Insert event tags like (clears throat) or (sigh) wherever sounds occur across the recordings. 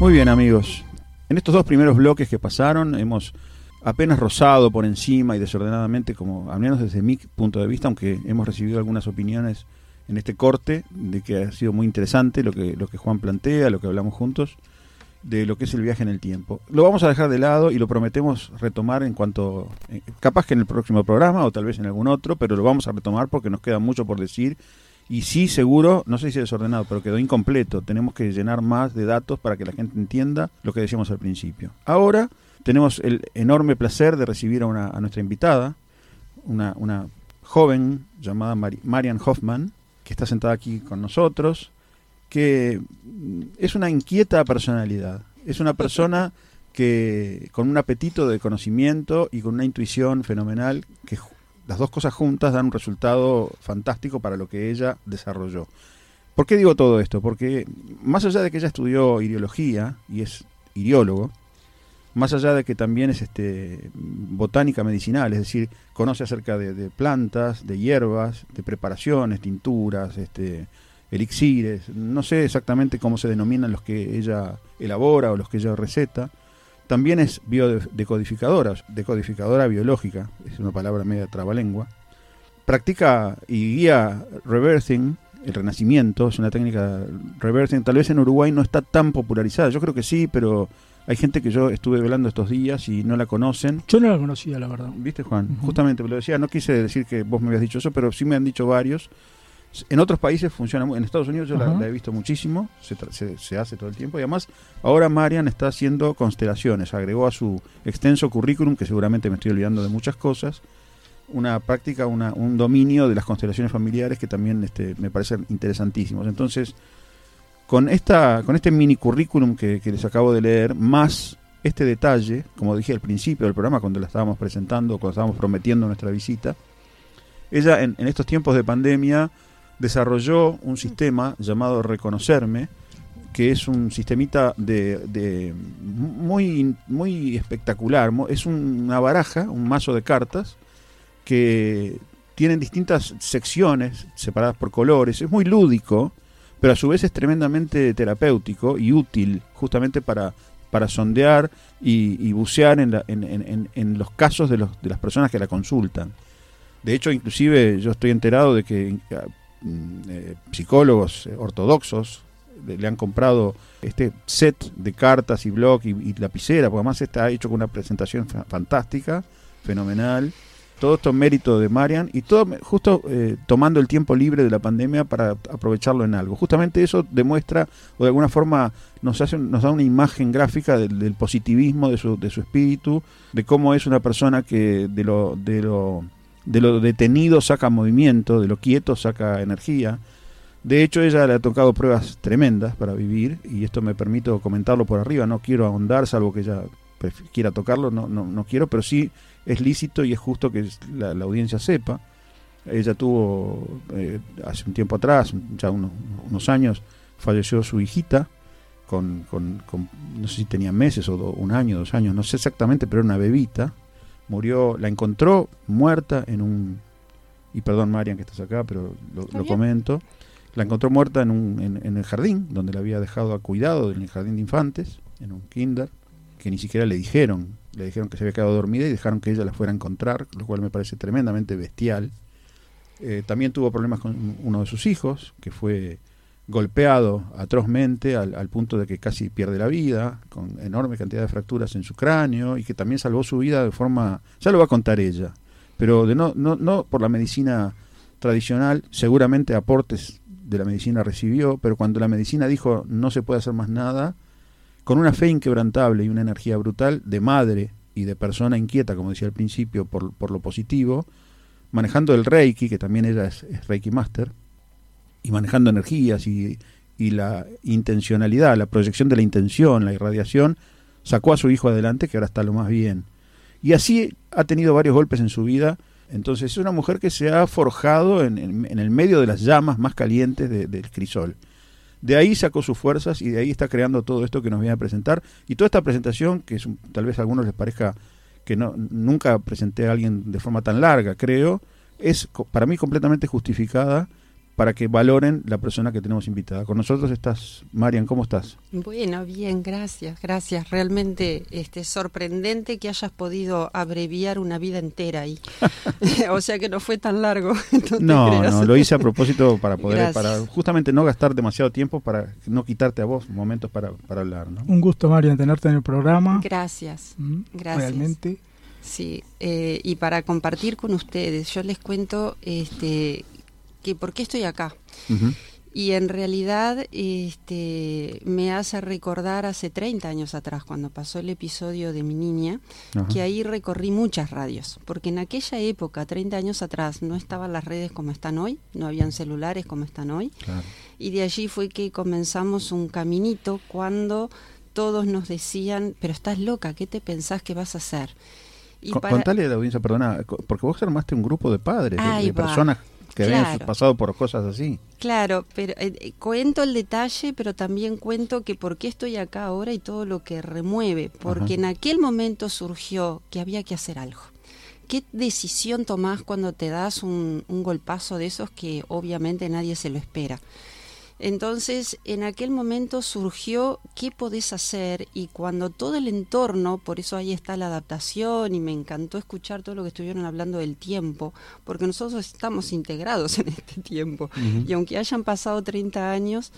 Muy bien amigos, en estos dos primeros bloques que pasaron hemos apenas rozado por encima y desordenadamente, como al menos desde mi punto de vista, aunque hemos recibido algunas opiniones en este corte de que ha sido muy interesante lo que, Juan plantea, lo que hablamos juntos, de lo que es el viaje en el tiempo. Lo vamos a dejar de lado y lo prometemos retomar en cuanto, eh, capaz que en el próximo programa o tal vez en algún otro, pero lo vamos a retomar porque nos queda mucho por decir y sí, seguro, no sé si desordenado, pero quedó incompleto. Tenemos que llenar más de datos para que la gente entienda lo que decíamos al principio. Ahora tenemos el enorme placer de recibir a, una, a nuestra invitada, una, una joven llamada Marian Hoffman, que está sentada aquí con nosotros, que es una inquieta personalidad. Es una persona que con un apetito de conocimiento y con una intuición fenomenal que las dos cosas juntas dan un resultado fantástico para lo que ella desarrolló. ¿Por qué digo todo esto? Porque más allá de que ella estudió ideología y es ideólogo, más allá de que también es este, botánica medicinal, es decir, conoce acerca de, plantas, de hierbas, de preparaciones, tinturas, este, elixires, no sé exactamente cómo se denominan los que ella elabora o los que ella receta, también es biodecodificadora, decodificadora biológica, es una palabra media trabalengua. Practica y guía reversing, el renacimiento, es una técnica reversing. Tal vez en Uruguay no está tan popularizada, yo creo que sí, pero hay gente que yo estuve velando estos días y no la conocen. Yo no la conocía, la verdad. ¿Viste, Juan? Justamente, lo decía, no quise decir que vos me habías dicho eso, pero sí me han dicho varios. En otros países funciona, en Estados Unidos yo la, he visto muchísimo, se, hace todo el tiempo y además ahora Marian está haciendo constelaciones, agregó a su extenso currículum, que seguramente me estoy olvidando de muchas cosas, una práctica, una, un dominio de las constelaciones familiares que también este, me parecen interesantísimos. Entonces, con, esta, con este mini currículum que, les acabo de leer, más este detalle, como dije al principio del programa cuando la estábamos presentando, cuando estábamos prometiendo nuestra visita, ella en estos tiempos de pandemia desarrolló un sistema llamado Reconocerme, que es un sistemita de, muy, muy espectacular. Es una baraja, un mazo de cartas que tienen distintas secciones separadas por colores. Es muy lúdico, pero a su vez es tremendamente terapéutico y útil justamente para, para sondear y, bucear en, en, en, los casos de, los, de las personas que la consultan. De hecho, inclusive yo estoy enterado de que eh, psicólogos eh, ortodoxos le, han comprado este set de cartas y blog y, lapicera, porque además está hecho con una presentación fantástica, fenomenal. Todo esto mérito de Marian y todo justo eh, tomando el tiempo libre de la pandemia para aprovecharlo en algo. Justamente eso demuestra o de alguna forma nos hace nos da una imagen gráfica del, del positivismo de su, de su espíritu, de cómo es una persona que de lo de lo de lo detenido saca movimiento, de lo quieto saca energía. De hecho, ella le ha tocado pruebas tremendas para vivir y esto me permito comentarlo por arriba. No quiero ahondar, salvo que ella quiera tocarlo, no, no, no quiero, pero sí es lícito y es justo que la, audiencia sepa. Ella tuvo, eh, hace un tiempo atrás, ya unos, años, falleció su hijita, con, con, no sé si tenía meses o un año, dos años, no sé exactamente, pero era una bebita, murió, la encontró muerta en un, y perdón Marian que estás acá, pero lo, comento, la encontró muerta en, un, en, el jardín, donde la había dejado a cuidado en el jardín de infantes, en un kinder, que ni siquiera le dijeron, le dijeron que se había quedado dormida y dejaron que ella la fuera a encontrar, lo cual me parece tremendamente bestial. Eh, también tuvo problemas con uno de sus hijos, que fue golpeado atrozmente al, punto de que casi pierde la vida, con enorme cantidad de fracturas en su cráneo y que también salvó su vida de forma, ya lo va a contar ella, pero de no, no, no por la medicina tradicional, seguramente aportes de la medicina recibió, pero cuando la medicina dijo no se puede hacer más nada, con una fe inquebrantable y una energía brutal de madre y de persona inquieta, como decía al principio, por, por lo positivo, manejando el Reiki, que también ella es Reiki Master, y manejando energías y, la intencionalidad, la proyección de la intención, la irradiación, sacó a su hijo adelante, que ahora está lo más bien. Y así ha tenido varios golpes en su vida. Entonces es una mujer que se ha forjado en, el medio de las llamas más calientes del crisol. De ahí sacó sus fuerzas y de ahí está creando todo esto que nos viene a presentar. Y toda esta presentación, que es, tal vez a algunos les parezca que no, nunca presenté a alguien de forma tan larga, creo, es para mí completamente justificada para que valoren la persona que tenemos invitada. Con nosotros estás, Marian, ¿cómo estás? Bueno, bien, gracias, gracias. Realmente este, sorprendente que hayas podido abreviar una vida entera ahí. (laughs) (laughs) o sea que no fue tan largo. (laughs) No, no, lo hice a propósito para poder, para justamente no gastar demasiado tiempo, para no quitarte a vos momentos para, para hablar. ¿no? Un gusto, Marian, tenerte en el programa. Gracias, mm, gracias. Realmente. Sí, eh, y para compartir con ustedes, yo les cuento este, que por qué estoy acá. Y en realidad este, me hace recordar hace 30 años atrás, cuando pasó el episodio de mi niña, que ahí recorrí muchas radios, porque en aquella época, 30 años atrás, no estaban las redes como están hoy, no habían celulares como están hoy, y de allí fue que comenzamos un caminito cuando todos nos decían, pero estás loca, ¿qué te pensás que vas a hacer? Y Contale a la audiencia, perdona, porque vos armaste un grupo de padres, de, personas que habían pasado por cosas así. Claro, pero eh, eh, cuento el detalle, pero también cuento que por qué estoy acá ahora y todo lo que remueve, porque en aquel momento surgió que había que hacer algo. ¿Qué decisión tomás cuando te das un, un golpazo de esos que obviamente nadie se lo espera? Entonces, en aquel momento surgió qué podés hacer y cuando todo el entorno, por eso ahí está la adaptación y me encantó escuchar todo lo que estuvieron hablando del tiempo, porque nosotros estamos integrados (laughs) en este tiempo. Y aunque hayan pasado 30 años,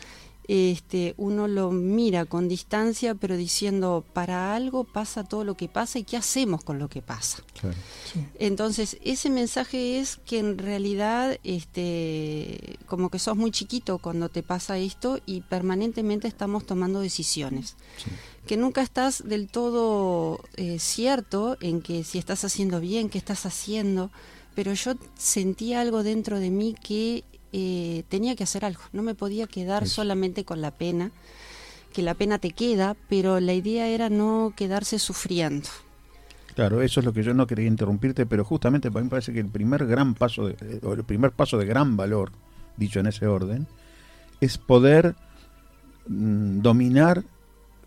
este, uno lo mira con distancia, pero diciendo, para algo pasa todo lo que pasa y qué hacemos con lo que pasa. Entonces, ese mensaje es que en realidad, este, como que sos muy chiquito cuando te pasa esto y permanentemente estamos tomando decisiones. Que nunca estás del todo eh, cierto en que si estás haciendo bien, qué estás haciendo, pero yo sentí algo dentro de mí que eh, tenía que hacer algo, no me podía quedar solamente con la pena, que la pena te queda, pero la idea era no quedarse sufriendo. Claro, eso es lo que yo no quería interrumpirte, pero justamente para mí parece que el primer gran paso, de, o el primer paso de gran valor, dicho en ese orden, es poder mm, dominar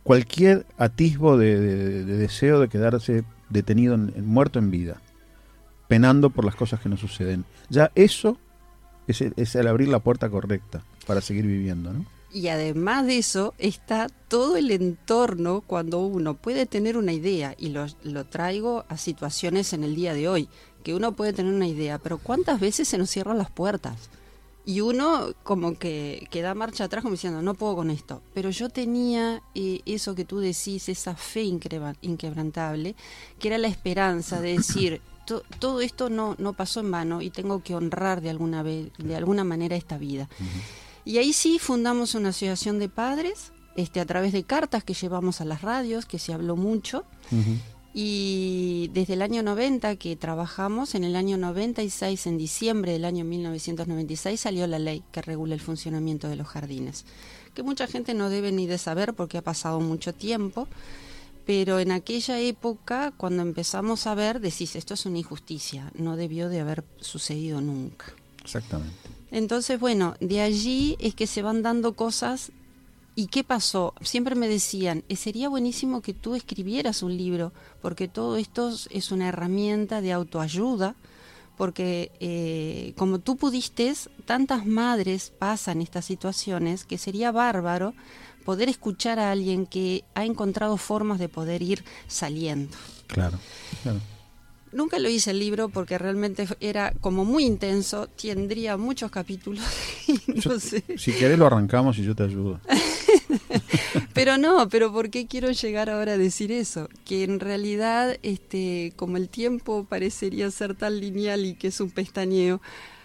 cualquier atisbo de, deseo de quedarse detenido, en, muerto en vida, penando por las cosas que nos suceden. Ya eso es el, abrir la puerta correcta para seguir viviendo, ¿no? Y además de eso está todo el entorno cuando uno puede tener una idea, y lo, lo, traigo a situaciones en el día de hoy, que uno puede tener una idea, pero ¿cuántas veces se nos cierran las puertas? Y uno como que, que da marcha atrás como diciendo, no puedo con esto. Pero yo tenía eh, eso que tú decís, esa fe inquebrantable, que era la esperanza de decir, todo esto no, no pasó en vano y tengo que honrar de alguna, vez, de alguna manera esta vida. Y ahí sí fundamos una asociación de padres este, a través de cartas que llevamos a las radios, que se habló mucho. Y desde el año 90 que trabajamos, en el año 96, en diciembre del año 1996, salió la ley que regula el funcionamiento de los jardines, que mucha gente no debe ni de saber porque ha pasado mucho tiempo pero en aquella época, cuando empezamos a ver, decís, esto es una injusticia, no debió de haber sucedido nunca. Exactamente. Entonces, bueno, de allí es que se van dando cosas. ¿Y qué pasó? Siempre me decían, eh, sería buenísimo que tú escribieras un libro, porque todo esto es una herramienta de autoayuda, porque eh, como tú pudiste, tantas madres pasan estas situaciones que sería bárbaro poder escuchar a alguien que ha encontrado formas de poder ir saliendo. Claro, Nunca lo hice el libro porque realmente era como muy intenso, tendría muchos capítulos. (laughs) Si querés lo arrancamos y yo te ayudo. (laughs) pero no, pero ¿por qué quiero llegar ahora a decir eso? Que en realidad, este, como el tiempo parecería ser tan lineal y que es un pestañeo,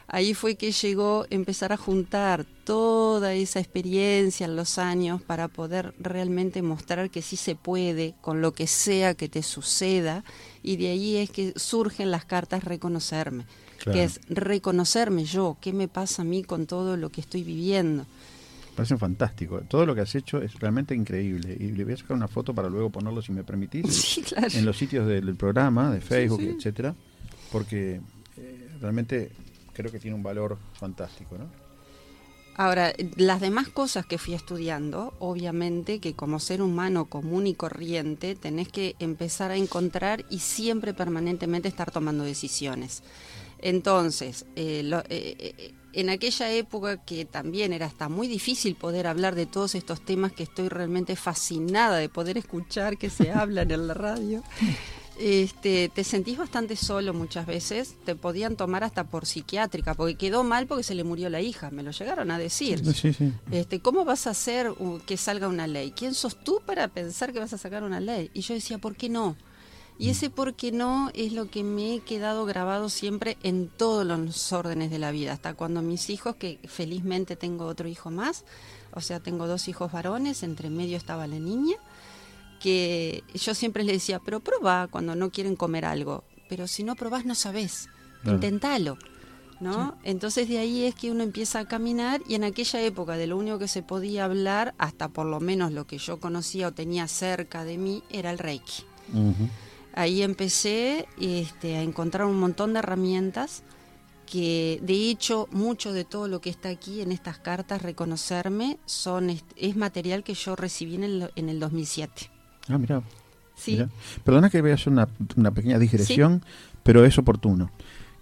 ahí fue que llegó empezar a juntar toda esa experiencia en los años para poder realmente mostrar que sí se puede con lo que sea que te suceda y de ahí es que surgen las cartas reconocerme, que es reconocerme yo, qué me pasa a mí con todo lo que estoy viviendo. Parece fantástico. Todo lo que has hecho es realmente increíble. Y le voy a sacar una foto para luego ponerlo, si me permitís, (laughs) en los sitios del, programa, de Facebook, etcétera, porque eh, realmente creo que tiene un valor fantástico, ¿no? Ahora, las demás cosas que fui estudiando, obviamente que como ser humano común y corriente tenés que empezar a encontrar y siempre permanentemente estar tomando decisiones. Entonces, eh, eh, eh, en aquella época que también era hasta muy difícil poder hablar de todos estos temas que estoy realmente fascinada de poder escuchar que se (laughs) hablan en la radio. Este, te sentís bastante solo muchas veces, te podían tomar hasta por psiquiátrica, porque quedó mal porque se le murió la hija, me lo llegaron a decir. Este, ¿Cómo vas a hacer que salga una ley? ¿Quién sos tú para pensar que vas a sacar una ley? Y yo decía, ¿por qué no? Y ese por qué no es lo que me he quedado grabado siempre en todos los órdenes de la vida, hasta cuando mis hijos, que felizmente tengo otro hijo más, o sea, tengo dos hijos varones, entre medio estaba la niña, que yo siempre les decía, pero probá cuando no quieren comer algo, pero si no probás no sabés, intentalo. ¿no? Entonces de ahí es que uno empieza a caminar y en aquella época de lo único que se podía hablar, hasta por lo menos lo que yo conocía o tenía cerca de mí, era el Reiki. Ahí empecé este, a encontrar un montón de herramientas que de hecho mucho de todo lo que está aquí en estas cartas, reconocerme, son es material que yo recibí en el, en el 2007. Ah, mira. Sí. Perdona que voy a hacer una, una pequeña digresión, pero es oportuno.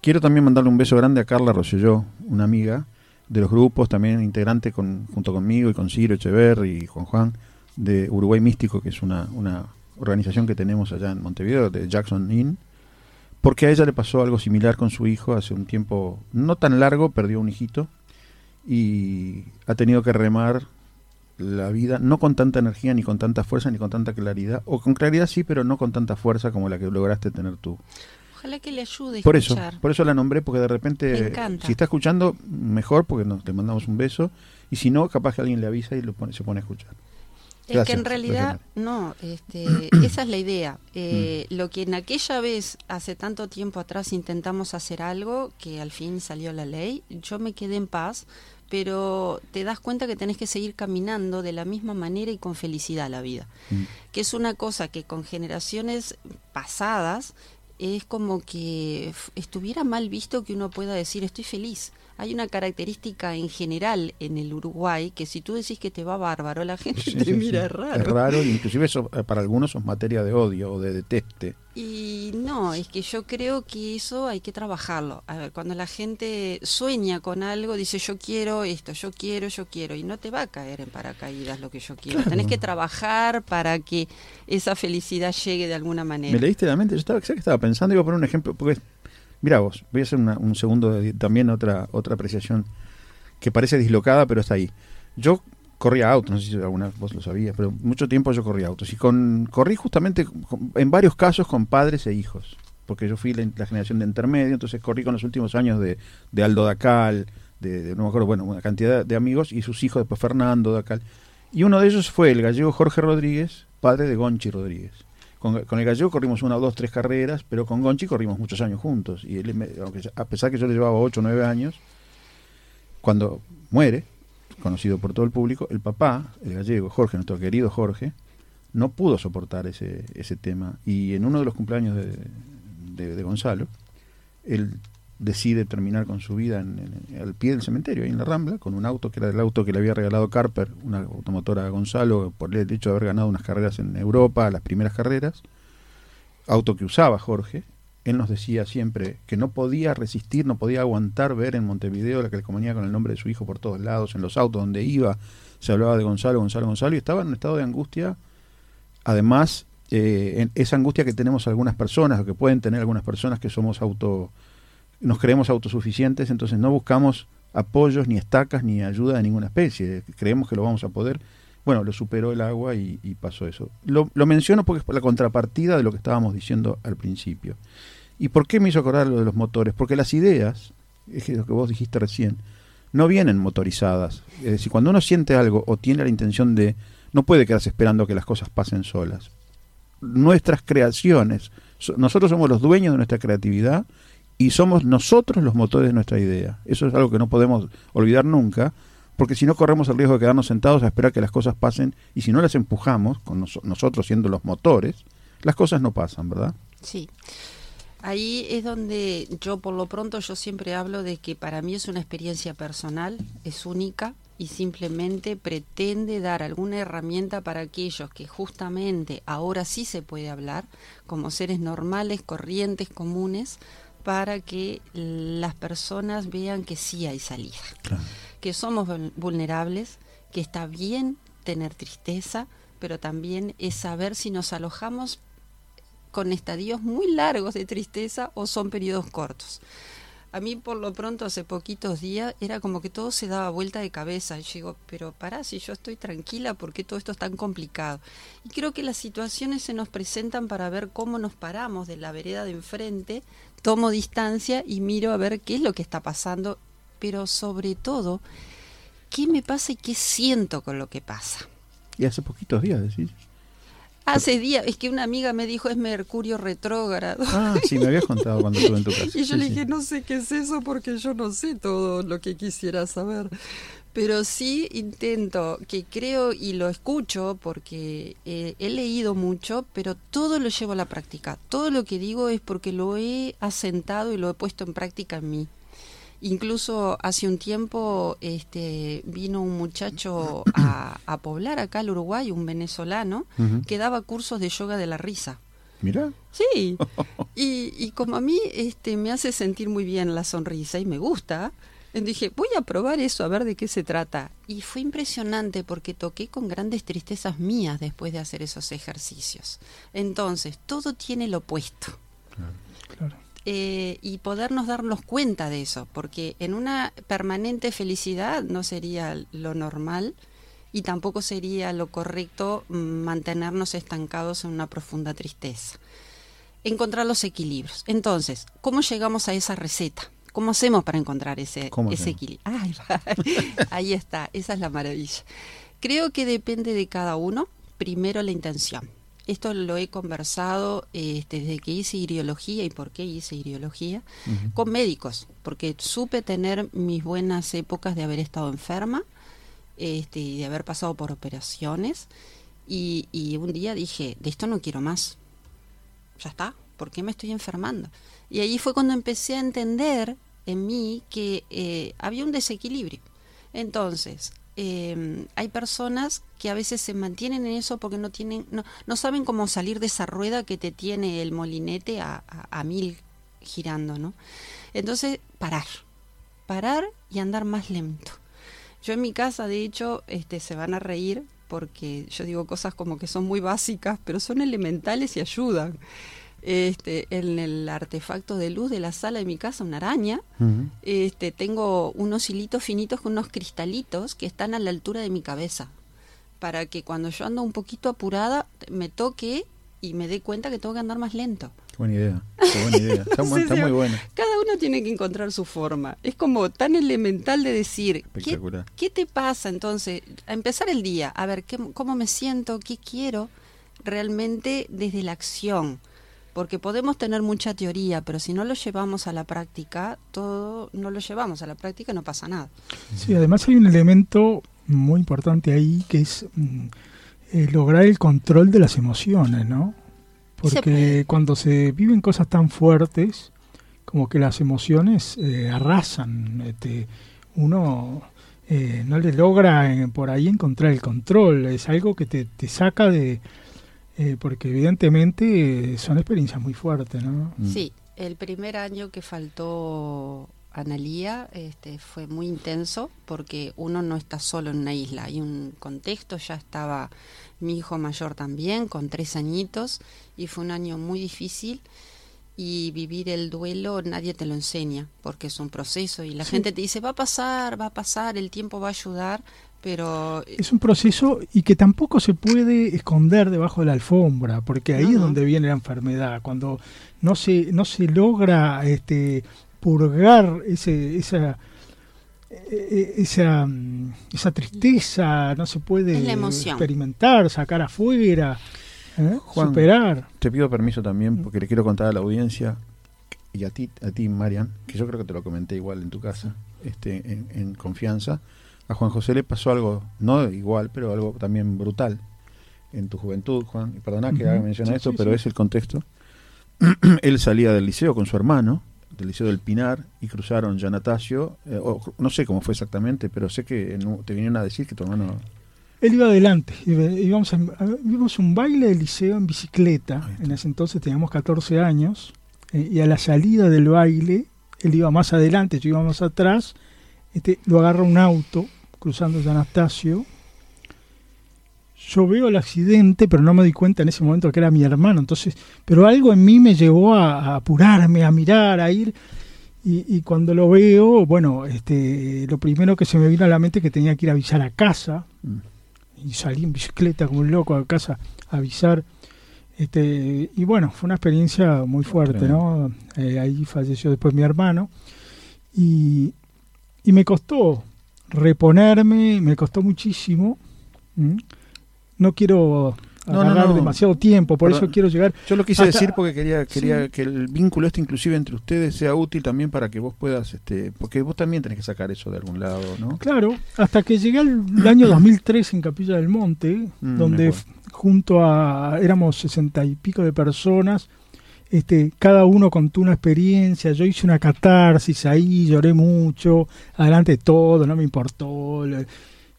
Quiero también mandarle un beso grande a Carla Rosselló, una amiga de los grupos, también integrante con, junto conmigo y con Ciro Echever y Juan Juan, de Uruguay Místico, que es una, una organización que tenemos allá en Montevideo, de Jackson Inn, porque a ella le pasó algo similar con su hijo hace un tiempo no tan largo, perdió un hijito y ha tenido que remar la vida, no con tanta energía, ni con tanta fuerza, ni con tanta claridad, o con claridad sí, pero no con tanta fuerza como la que lograste tener tú. Ojalá que le ayude. por eso, por eso la nombré, porque de repente, si está escuchando, mejor, porque nos le mandamos un beso, y si no, capaz que alguien le avisa y lo se pone a escuchar. Es que en realidad, no, este, (clears throat) esa es la idea. Eh, mm. Lo que en aquella vez, hace tanto tiempo atrás, intentamos hacer algo, que al fin salió la ley, yo me quedé en paz, pero te das cuenta que tenés que seguir caminando de la misma manera y con felicidad la vida. Mm. Que es una cosa que con generaciones pasadas es como que estuviera mal visto que uno pueda decir estoy feliz hay una característica en general en el Uruguay que si tú decís que te va bárbaro, la gente te mira raro. Es raro, inclusive eso, eh, para algunos es materia de odio o de deteste. Y no, es que yo creo que eso hay que trabajarlo. A ver, cuando la gente sueña con algo, dice yo quiero esto, yo quiero, yo quiero, y no te va a caer en paracaídas lo que yo quiero. Tenés que trabajar para que esa felicidad llegue de alguna manera. Me leíste la mente, yo estaba, estaba pensando, iba a poner un ejemplo, porque Mira vos, voy a hacer un segundo de, también otra otra apreciación que parece dislocada, pero está ahí. Yo corría autos, no sé si alguna vos lo sabías, pero mucho tiempo yo corría autos. Y con corrí justamente en varios casos con padres e hijos, porque yo fui la, generación de intermedio, entonces corrí con los últimos años de, de Aldo Dacal, de, no me acuerdo, bueno, una cantidad de amigos y sus hijos, después Fernando Dacal. Y uno de ellos fue el gallego Jorge Rodríguez, padre de Gonchi Rodríguez. Con, el gallego corrimos una dos, tres carreras, pero con Gonchi corrimos muchos años juntos. Y él, aunque, a pesar que yo le llevaba ocho nueve años, cuando muere, conocido por todo el público, el papá, el gallego, Jorge, nuestro querido Jorge, no pudo soportar ese, ese tema. Y en uno de los cumpleaños de, de Gonzalo, él decide terminar con su vida en, al pie del cementerio, ahí en la Rambla, con un auto que era el auto que le había regalado Carper, una automotora a Gonzalo, por el hecho de haber ganado unas carreras en Europa, las primeras carreras, auto que usaba Jorge. Él nos decía siempre que no podía resistir, no podía aguantar ver en Montevideo la calcomanía con el nombre de su hijo por todos lados, en los autos donde iba, se hablaba de Gonzalo, Gonzalo, Gonzalo, y estaba en un estado de angustia, además, eh, esa angustia que tenemos algunas personas, o que pueden tener algunas personas que somos auto nos creemos autosuficientes, entonces no buscamos apoyos, ni estacas, ni ayuda de ninguna especie. Creemos que lo vamos a poder. Bueno, lo superó el agua y, pasó eso. Lo, menciono porque es la contrapartida de lo que estábamos diciendo al principio. ¿Y por qué me hizo acordar lo de los motores? Porque las ideas, es lo que vos dijiste recién, no vienen motorizadas. Es decir, cuando uno siente algo o tiene la intención de, no puede quedarse esperando que las cosas pasen solas. Nuestras creaciones, nosotros somos los dueños de nuestra creatividad y somos nosotros los motores de nuestra idea. Eso es algo que no podemos olvidar nunca, porque si no corremos el riesgo de quedarnos sentados a esperar que las cosas pasen y si no las empujamos, con nosotros siendo los motores, las cosas no pasan, ¿verdad? Sí. Ahí es donde yo por lo pronto yo siempre hablo de que para mí es una experiencia personal, es única y simplemente pretende dar alguna herramienta para aquellos que justamente ahora sí se puede hablar como seres normales, corrientes, comunes, para que las personas vean que sí hay salida, que somos vulnerables, que está bien tener tristeza, pero también es saber si nos alojamos con estadios muy largos de tristeza o son periodos cortos. A mí por lo pronto hace poquitos días era como que todo se daba vuelta de cabeza. Y yo digo, pero pará, si yo estoy tranquila, ¿por qué todo esto es tan complicado? Y creo que las situaciones se nos presentan para ver cómo nos paramos de la vereda de enfrente, tomo distancia y miro a ver qué es lo que está pasando, pero sobre todo, qué me pasa y qué siento con lo que pasa. Y hace poquitos días, decís. Hace días, es que una amiga me dijo es Mercurio retrógrado. Ah, sí, me habías contado cuando estuve en tu (laughs) casa. y yo le dije, no sé qué es eso porque yo no sé todo lo que quisiera saber. Pero sí intento, que creo y lo escucho porque eh, he leído mucho, pero todo lo llevo a la práctica. Todo lo que digo es porque lo he asentado y lo he puesto en práctica en mí. Incluso hace un tiempo este, vino un muchacho a, poblar acá al Uruguay, un venezolano, que daba cursos de yoga de la risa. Mira. Sí. (laughs) Y, como a mí este, me hace sentir muy bien la sonrisa y me gusta, dije, voy a probar eso, a ver de qué se trata. Y fue impresionante porque toqué con grandes tristezas mías después de hacer esos ejercicios. Entonces, todo tiene lo opuesto. Claro. Eh, y podernos darnos cuenta de eso, porque en una permanente felicidad no sería lo normal y tampoco sería lo correcto mantenernos estancados en una profunda tristeza. Encontrar los equilibrios. Entonces, ¿cómo llegamos a esa receta? ¿Cómo hacemos para encontrar ese, ese equilibrio? ahí está, esa es la maravilla. Creo que depende de cada uno, primero la intención esto lo he conversado este, desde que hice ideología y por qué hice ideología con médicos, porque supe tener mis buenas épocas de haber estado enferma este, y de haber pasado por operaciones. Y, un día dije, de esto no quiero más. Ya está, ¿por qué me estoy enfermando? Y ahí fue cuando empecé a entender en mí que eh, había un desequilibrio. Entonces, eh, hay personas que a veces se mantienen en eso porque no tienen, no, no saben cómo salir de esa rueda que te tiene el molinete a, a, mil girando, ¿no? Entonces, parar, parar y andar más lento. Yo en mi casa, de hecho, este, se van a reír porque yo digo cosas como que son muy básicas, pero son elementales y ayudan este, en el artefacto de luz de la sala de mi casa, una araña. este, tengo unos hilitos finitos con unos cristalitos que están a la altura de mi cabeza, para que cuando yo ando un poquito apurada me toque y me dé cuenta que tengo que andar más lento. buena idea, buena idea. (laughs) Está, muy, buena. Cada uno tiene que encontrar su forma. Es como tan elemental de decir, ¿qué, ¿qué, te pasa entonces? A empezar el día, a ver, ¿qué, ¿cómo me siento? ¿Qué quiero? Realmente desde la acción porque podemos tener mucha teoría, pero si no lo llevamos a la práctica, todo no lo llevamos a la práctica, no pasa nada. Sí, además hay un elemento muy importante ahí que es mm, eh, lograr el control de las emociones, ¿no? Porque cuando se viven cosas tan fuertes, como que las emociones eh, arrasan, este, uno eh, no le logra por ahí encontrar el control, es algo que te, te saca de, eh, porque evidentemente son experiencias muy fuertes, ¿no? Mm. Sí, el primer año que faltó Analía este, fue muy intenso porque uno no está solo en una isla, hay un contexto, ya estaba mi hijo mayor también, con tres añitos, y fue un año muy difícil y vivir el duelo nadie te lo enseña porque es un proceso y la gente te dice va a pasar, va a pasar, el tiempo va a ayudar, pero es un proceso y que tampoco se puede esconder debajo de la alfombra porque ahí es donde viene la enfermedad cuando no se no se logra este purgar ese esa e, e, esa, esa tristeza no se puede experimentar sacar afuera ¿eh? superar. te pido permiso también porque le quiero contar a la audiencia y a ti a ti Marian que yo creo que te lo comenté igual en tu casa este en confianza a Juan José le pasó algo, no igual, pero algo también brutal en tu juventud, Juan. Y perdona que haga mención a esto, pero es el contexto. (clears throat) Él salía del liceo con su hermano, del liceo del Pinar, y cruzaron ya Natasio. Eh, no sé cómo fue exactamente, pero sé que te vinieron a decir que tu hermano. Él iba adelante, íbamos a, un baile de liceo en bicicleta, en ese entonces teníamos 14 años, eh, y a la salida del baile, él iba más adelante, yo iba más atrás, este, lo agarra un auto cruzando San Anastasio. Yo veo el accidente, pero no me di cuenta en ese momento que era mi hermano. Entonces, pero algo en mí me llevó a, apurarme, a mirar, a ir. Y, cuando lo veo, bueno, este, lo primero que se me vino a la mente es que tenía que ir a avisar a casa. Mm. Y salí en bicicleta como un loco a casa a avisar. Este, y bueno, fue una experiencia muy fuerte, ¿no? Eh, ahí falleció después mi hermano. Y, y me costó reponerme, me costó muchísimo. No quiero no, demasiado tiempo, por eso quiero llegar. Yo lo quise decir porque quería quería que el vínculo este inclusive entre ustedes sea útil también para que vos puedas, este porque vos también tenés que sacar eso de algún lado, ¿no? Claro, hasta que llegué al año 2003 en Capilla del Monte, mm, donde junto a éramos sesenta y pico de personas, este, cada uno contó una experiencia, yo hice una catarsis ahí, lloré mucho, adelante de todo, no me importó,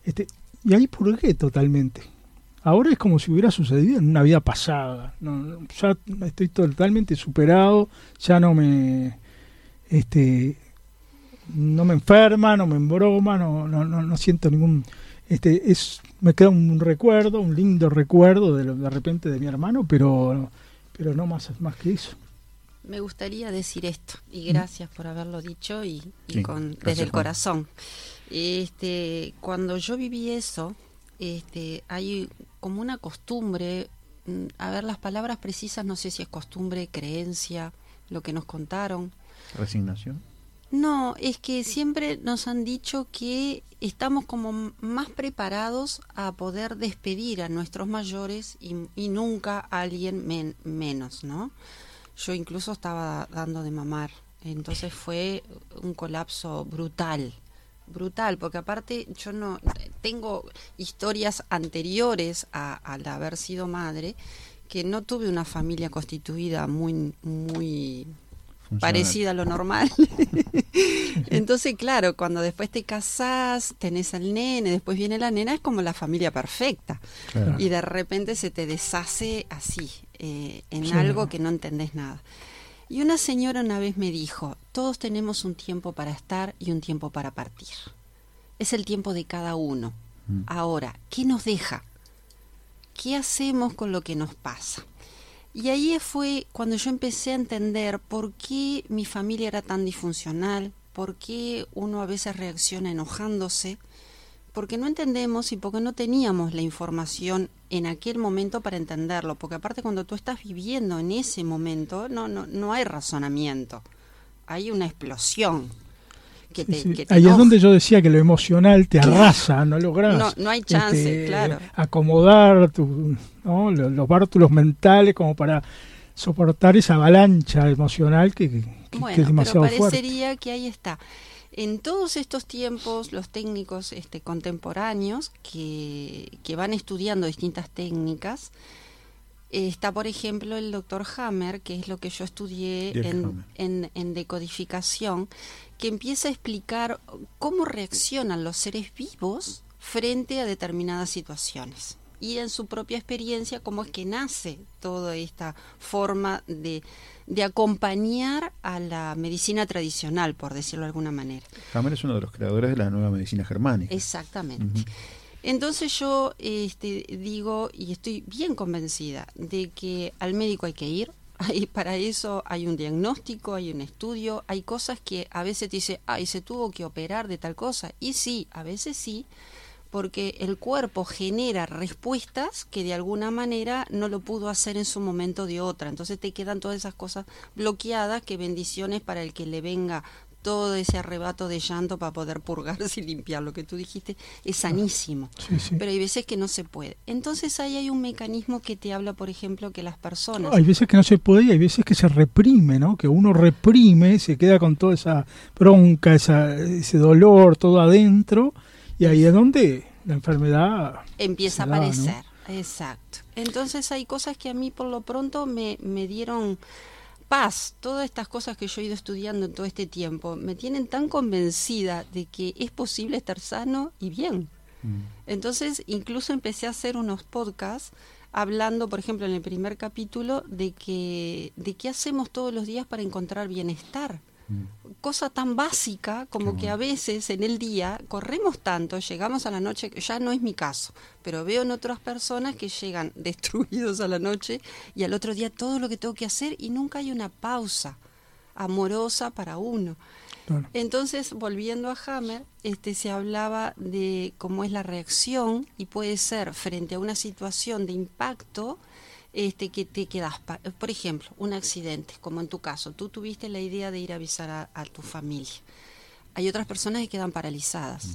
este, y ahí purgué totalmente. Ahora es como si hubiera sucedido en una vida pasada. No, ya estoy totalmente superado, ya no me este no me enferma, no me embroma, no, no, no, no siento ningún este es me queda un recuerdo, un lindo recuerdo de, de repente de mi hermano, pero pero no más, más que eso. Me gustaría decir esto, y gracias por haberlo dicho y, con, desde el corazón. Este, cuando yo viví eso, este, hay como una costumbre, mm, a ver las palabras precisas, no sé si es costumbre, creencia, lo que nos contaron. Resignación. No, es que siempre nos han dicho que estamos como más preparados a poder despedir a nuestros mayores y, nunca a alguien menos, ¿no? Yo incluso estaba dando de mamar, entonces fue un colapso brutal, brutal, porque aparte yo no tengo historias anteriores a, al haber sido madre que no tuve una familia constituida muy muy parecida a lo normal. (laughs) Entonces, claro, cuando después te casás, tenés al nene, después viene la nena, es como la familia perfecta. Y de repente se te deshace así, eh, en algo que no entendés nada. Y una señora una vez me dijo, todos tenemos un tiempo para estar y un tiempo para partir. Es el tiempo de cada uno. Mm. Ahora, ¿qué nos deja? ¿Qué hacemos con lo que nos pasa? Y ahí fue cuando yo empecé a entender por qué mi familia era tan disfuncional, por qué uno a veces reacciona enojándose, porque no entendemos y porque no teníamos la información en aquel momento para entenderlo, porque aparte cuando tú estás viviendo en ese momento, no, no, no hay razonamiento, hay una explosión. Ahí es donde yo decía que lo emocional te arrasa, no logras no, no hay chance, este, claro. acomodar tu, ¿no? los, bártulos mentales como para soportar esa avalancha emocional que, es demasiado pero parecería que ahí está. En todos estos tiempos, los técnicos este, contemporáneos que, que van estudiando distintas técnicas, Está, por ejemplo, el doctor Hammer, que es lo que yo estudié en, en, decodificación, que empieza a explicar cómo reaccionan los seres vivos frente a determinadas situaciones. Y en su propia experiencia, cómo es que nace toda esta forma de, de acompañar a la medicina tradicional, por decirlo de alguna manera. Hammer es uno de los creadores de la nueva medicina germánica. Exactamente. Entonces yo este, digo y estoy bien convencida de que al médico hay que ir. Y para eso hay un diagnóstico, hay un estudio, hay cosas que a veces te dice, ay, se tuvo que operar de tal cosa. Y sí, a veces sí, porque el cuerpo genera respuestas que de alguna manera no lo pudo hacer en su momento de otra. Entonces te quedan todas esas cosas bloqueadas, que bendiciones para el que le venga todo ese arrebato de llanto para poder purgarse (laughs) y limpiar. Lo que tú dijiste es sanísimo, pero hay veces que no se puede. Entonces ahí hay un mecanismo que te habla, por ejemplo, que las personas... hay veces que no se puede y hay veces que se reprime, ¿no? Que uno reprime, se queda con toda esa bronca, esa, ese dolor, todo adentro, y ahí es donde la enfermedad... Empieza a aparecer, exacto. Entonces hay cosas que a mí por lo pronto me, me dieron paz, todas estas cosas que yo he ido estudiando en todo este tiempo, me tienen tan convencida de que es posible estar sano y bien. Mm. Entonces, incluso empecé a hacer unos podcasts hablando, por ejemplo, en el primer capítulo, de que de qué hacemos todos los días para encontrar bienestar. Cosa tan básica como que a veces en el día corremos tanto, llegamos a la noche, ya no es mi caso, pero veo en otras personas que llegan (laughs) destruidos a la noche y al otro día todo lo que tengo que hacer y nunca hay una pausa amorosa para uno. Entonces, volviendo a Hammer, este, se hablaba de cómo es la reacción y puede ser frente a una situación de impacto este, que te quedas, por ejemplo, un accidente, como en tu caso, tú tuviste la idea de ir a avisar a, tu familia. Hay otras personas que quedan paralizadas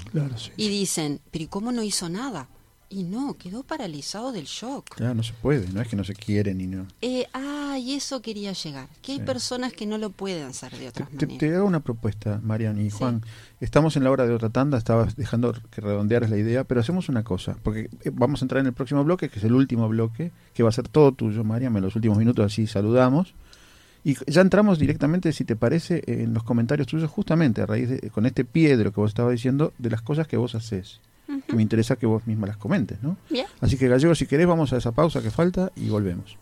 y dicen, pero ¿y cómo no hizo nada? Y no, quedó paralizado del shock. Ya, no se puede, no es que no se quiere ni no. Eh, ah, y eso quería llegar. Que hay personas que no lo pueden hacer de otra te, Te, hago una propuesta, Marian y Juan. Estamos en la hora de otra tanda, estaba dejando que redondearas la idea, pero hacemos una cosa, porque eh, vamos a entrar en el próximo bloque, que es el último bloque, que va a ser todo tuyo, Marian, en los últimos minutos así saludamos. Y ya entramos directamente, si te parece, en los comentarios tuyos, justamente a raíz de, con este pie de lo que vos estabas diciendo, de las cosas que vos haces que me interesa que vos misma las comentes, ¿no? Así que Gallego, si querés, vamos a esa pausa que falta y volvemos.